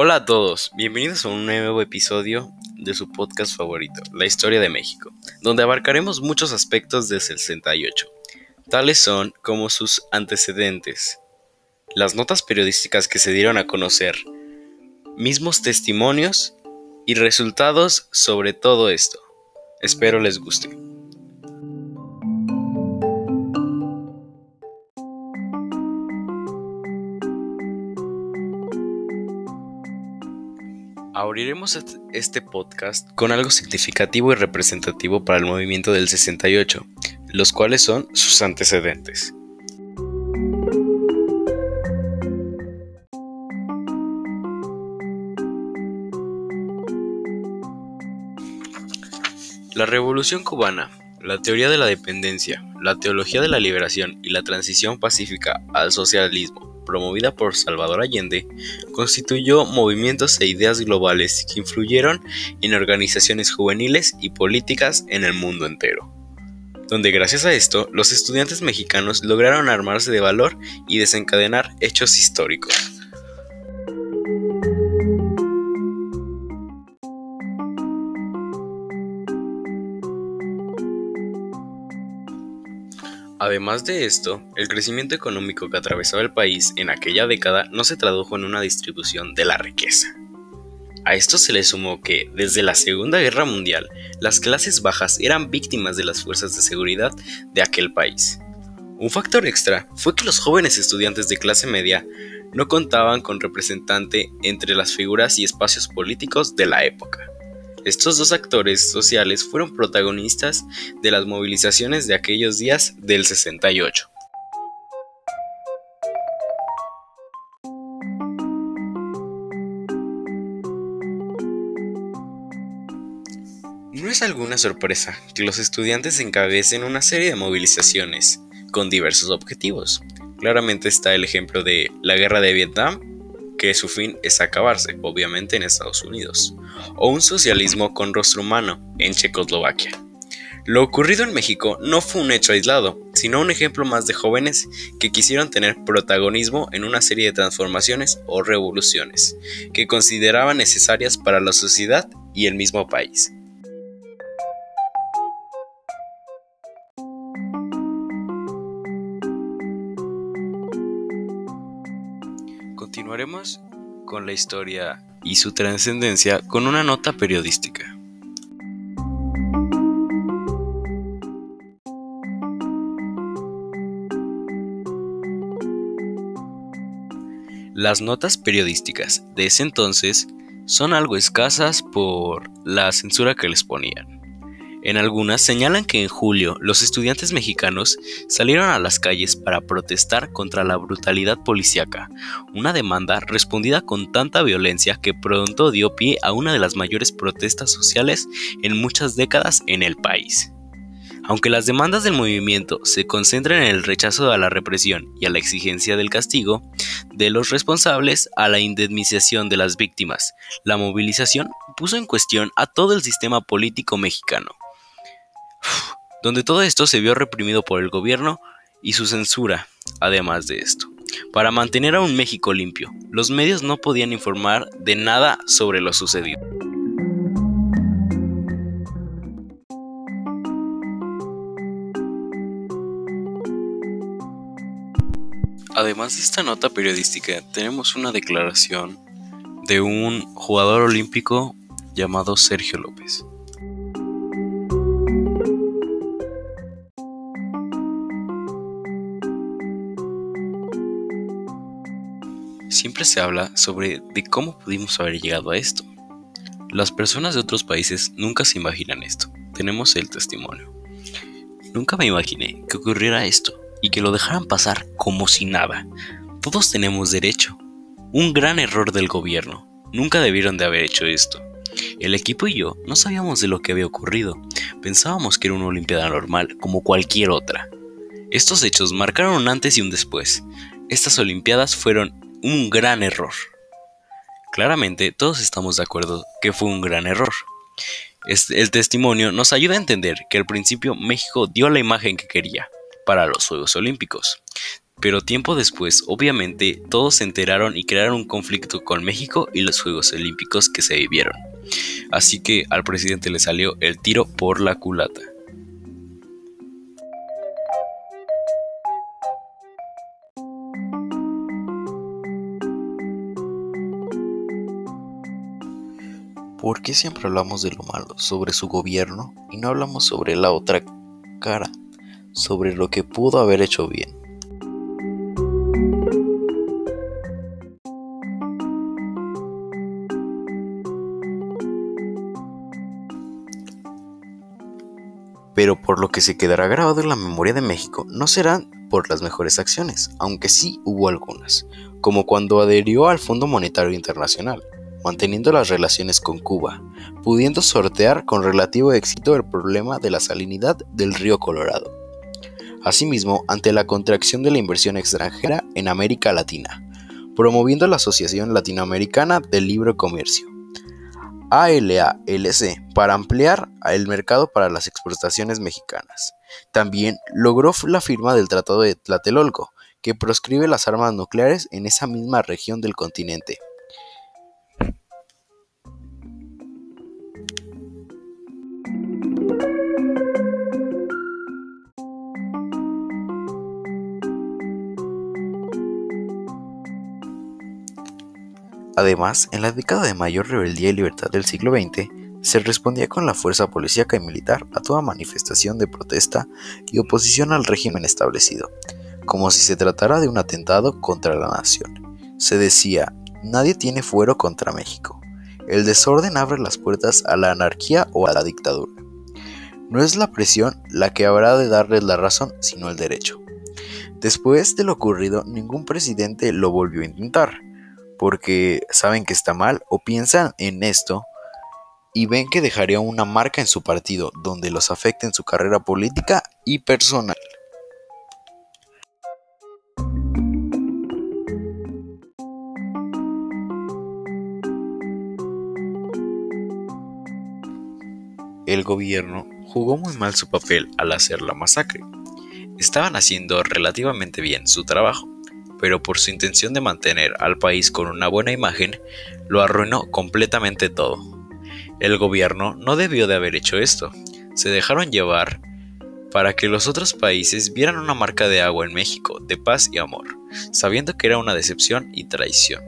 Hola a todos, bienvenidos a un nuevo episodio de su podcast favorito, La Historia de México, donde abarcaremos muchos aspectos del 68, tales son como sus antecedentes, las notas periodísticas que se dieron a conocer, mismos testimonios y resultados sobre todo esto. Espero les guste. Abriremos este podcast con algo significativo y representativo para el movimiento del 68, los cuales son sus antecedentes. La Revolución cubana, la teoría de la dependencia, la teología de la liberación y la transición pacífica al socialismo promovida por Salvador Allende, constituyó movimientos e ideas globales que influyeron en organizaciones juveniles y políticas en el mundo entero, donde gracias a esto los estudiantes mexicanos lograron armarse de valor y desencadenar hechos históricos. Además de esto, el crecimiento económico que atravesaba el país en aquella década no se tradujo en una distribución de la riqueza. A esto se le sumó que, desde la Segunda Guerra Mundial, las clases bajas eran víctimas de las fuerzas de seguridad de aquel país. Un factor extra fue que los jóvenes estudiantes de clase media no contaban con representante entre las figuras y espacios políticos de la época. Estos dos actores sociales fueron protagonistas de las movilizaciones de aquellos días del 68. No es alguna sorpresa que los estudiantes encabecen una serie de movilizaciones con diversos objetivos. Claramente está el ejemplo de la guerra de Vietnam, que su fin es acabarse, obviamente en Estados Unidos o un socialismo con rostro humano en Checoslovaquia. Lo ocurrido en México no fue un hecho aislado, sino un ejemplo más de jóvenes que quisieron tener protagonismo en una serie de transformaciones o revoluciones que consideraban necesarias para la sociedad y el mismo país. Con la historia y su trascendencia con una nota periodística. Las notas periodísticas de ese entonces son algo escasas por la censura que les ponían. En algunas señalan que en julio los estudiantes mexicanos salieron a las calles para protestar contra la brutalidad policíaca, una demanda respondida con tanta violencia que pronto dio pie a una de las mayores protestas sociales en muchas décadas en el país. Aunque las demandas del movimiento se concentran en el rechazo a la represión y a la exigencia del castigo de los responsables a la indemnización de las víctimas, la movilización puso en cuestión a todo el sistema político mexicano donde todo esto se vio reprimido por el gobierno y su censura, además de esto. Para mantener a un México limpio, los medios no podían informar de nada sobre lo sucedido. Además de esta nota periodística, tenemos una declaración de un jugador olímpico llamado Sergio López. Siempre se habla sobre de cómo pudimos haber llegado a esto. Las personas de otros países nunca se imaginan esto. Tenemos el testimonio. Nunca me imaginé que ocurriera esto y que lo dejaran pasar como si nada. Todos tenemos derecho. Un gran error del gobierno. Nunca debieron de haber hecho esto. El equipo y yo no sabíamos de lo que había ocurrido. Pensábamos que era una Olimpiada normal, como cualquier otra. Estos hechos marcaron un antes y un después. Estas Olimpiadas fueron un gran error. Claramente todos estamos de acuerdo que fue un gran error. el testimonio nos ayuda a entender que al principio México dio la imagen que quería para los Juegos Olímpicos. Pero tiempo después, obviamente, todos se enteraron y crearon un conflicto con México y los Juegos Olímpicos que se vivieron. Así que al presidente le salió el tiro por la culata. ¿Por qué siempre hablamos de lo malo, sobre su gobierno, y no hablamos sobre la otra cara, sobre lo que pudo haber hecho bien? Pero por lo que se quedará grabado en la memoria de México no serán por las mejores acciones, aunque sí hubo algunas, como cuando adherió al Fondo Monetario Internacional, manteniendo las relaciones con Cuba, pudiendo sortear con relativo éxito el problema de la salinidad del río Colorado. Asimismo, ante la contracción de la inversión extranjera en América Latina, promoviendo la Asociación Latinoamericana del Libre Comercio, ALALC, para ampliar el mercado para las exportaciones mexicanas. También logró la firma del Tratado de Tlatelolco, que proscribe las armas nucleares en esa misma región del continente. Además, en la década de mayor rebeldía y libertad del siglo XX, se respondía con la fuerza policíaca y militar a toda manifestación de protesta y oposición al régimen establecido, como si se tratara de un atentado contra la nación. Se decía, nadie tiene fuero contra México. El desorden abre las puertas a la anarquía o a la dictadura. No es la presión la que habrá de darles la razón, sino el derecho. Después de lo ocurrido, ningún presidente lo volvió a intentar porque saben que está mal o piensan en esto y ven que dejaría una marca en su partido donde los afecte en su carrera política y personal. El gobierno jugó muy mal su papel al hacer la masacre. Estaban haciendo relativamente bien su trabajo, pero por su intención de mantener al país con una buena imagen, lo arruinó completamente todo. El gobierno no debió de haber hecho esto, se dejaron llevar para que los otros países vieran una marca de agua en México, de paz y amor, sabiendo que era una decepción y traición.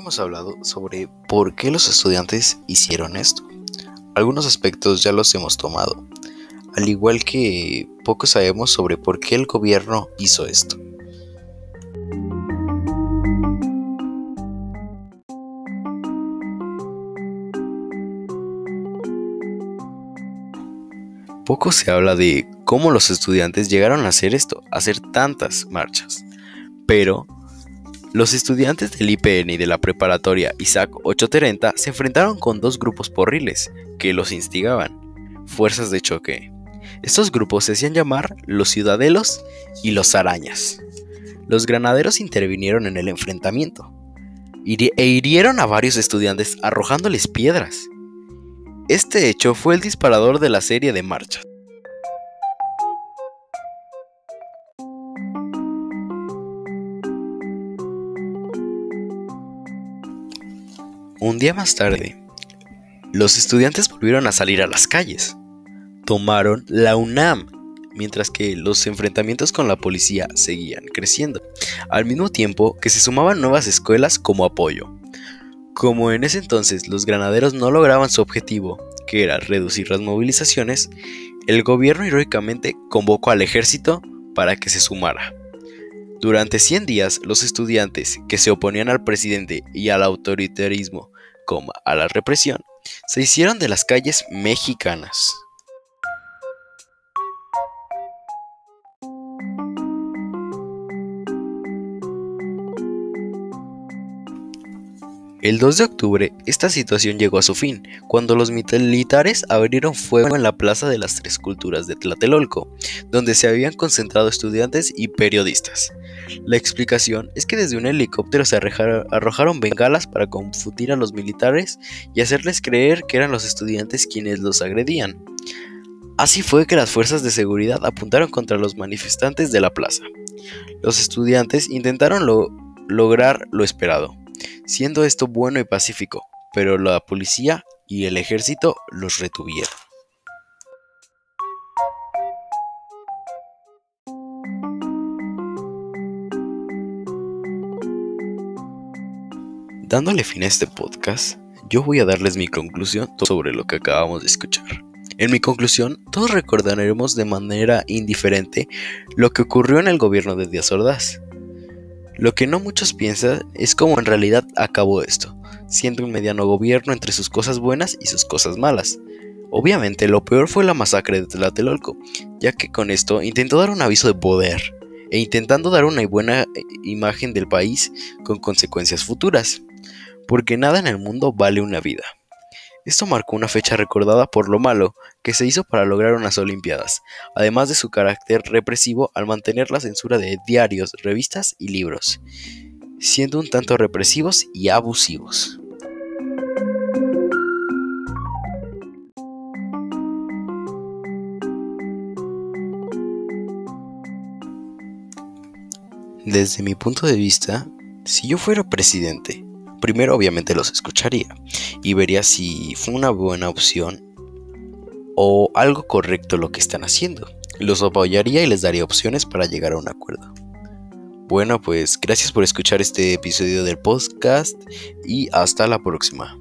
Hemos hablado sobre por qué los estudiantes hicieron esto. Algunos aspectos ya los hemos tomado, al igual que poco sabemos sobre por qué el gobierno hizo esto. Poco se habla de cómo los estudiantes llegaron a hacer esto, a hacer tantas marchas. Pero los estudiantes del IPN y de la preparatoria Isaac 830 se enfrentaron con dos grupos porriles que los instigaban, fuerzas de choque. Estos grupos se hacían llamar los ciudadelos y los arañas. Los granaderos intervinieron en el enfrentamiento e hirieron a varios estudiantes arrojándoles piedras. Este hecho fue el disparador de la serie de marchas. Un día más tarde, los estudiantes volvieron a salir a las calles. Tomaron la UNAM, mientras que los enfrentamientos con la policía seguían creciendo, al mismo tiempo que se sumaban nuevas escuelas como apoyo. Como en ese entonces los granaderos no lograban su objetivo, que era reducir las movilizaciones, el gobierno heroicamente convocó al ejército para que se sumara. Durante 100 días, los estudiantes que se oponían al presidente y al autoritarismo como a la represión se hicieron de las calles mexicanas. El 2 de octubre, esta situación llegó a su fin, cuando los militares abrieron fuego en la Plaza de las Tres Culturas de Tlatelolco, donde se habían concentrado estudiantes y periodistas. La explicación es que desde un helicóptero se arrojaron bengalas para confundir a los militares y hacerles creer que eran los estudiantes quienes los agredían. Así fue que las fuerzas de seguridad apuntaron contra los manifestantes de la plaza. Los estudiantes intentaron lograr lo esperado, siendo esto bueno y pacífico, pero la policía y el ejército los retuvieron. Dándole fin a este podcast, yo voy a darles mi conclusión sobre lo que acabamos de escuchar. En mi conclusión, todos recordaremos de manera indiferente lo que ocurrió en el gobierno de Díaz Ordaz. Lo que no muchos piensan es cómo en realidad acabó esto, siendo un mediano gobierno entre sus cosas buenas y sus cosas malas. Obviamente lo peor fue la masacre de Tlatelolco, ya que con esto intentó dar un aviso de poder, e intentando dar una buena imagen del país con consecuencias futuras porque nada en el mundo vale una vida. Esto marcó una fecha recordada por lo malo que se hizo para lograr unas Olimpiadas, además de su carácter represivo al mantener la censura de diarios, revistas y libros, siendo un tanto represivos y abusivos. Desde mi punto de vista, si yo fuera presidente, primero obviamente los escucharía y vería si fue una buena opción o algo correcto lo que están haciendo. Los apoyaría y les daría opciones para llegar a un acuerdo. Bueno, pues gracias por escuchar este episodio del podcast y hasta la próxima.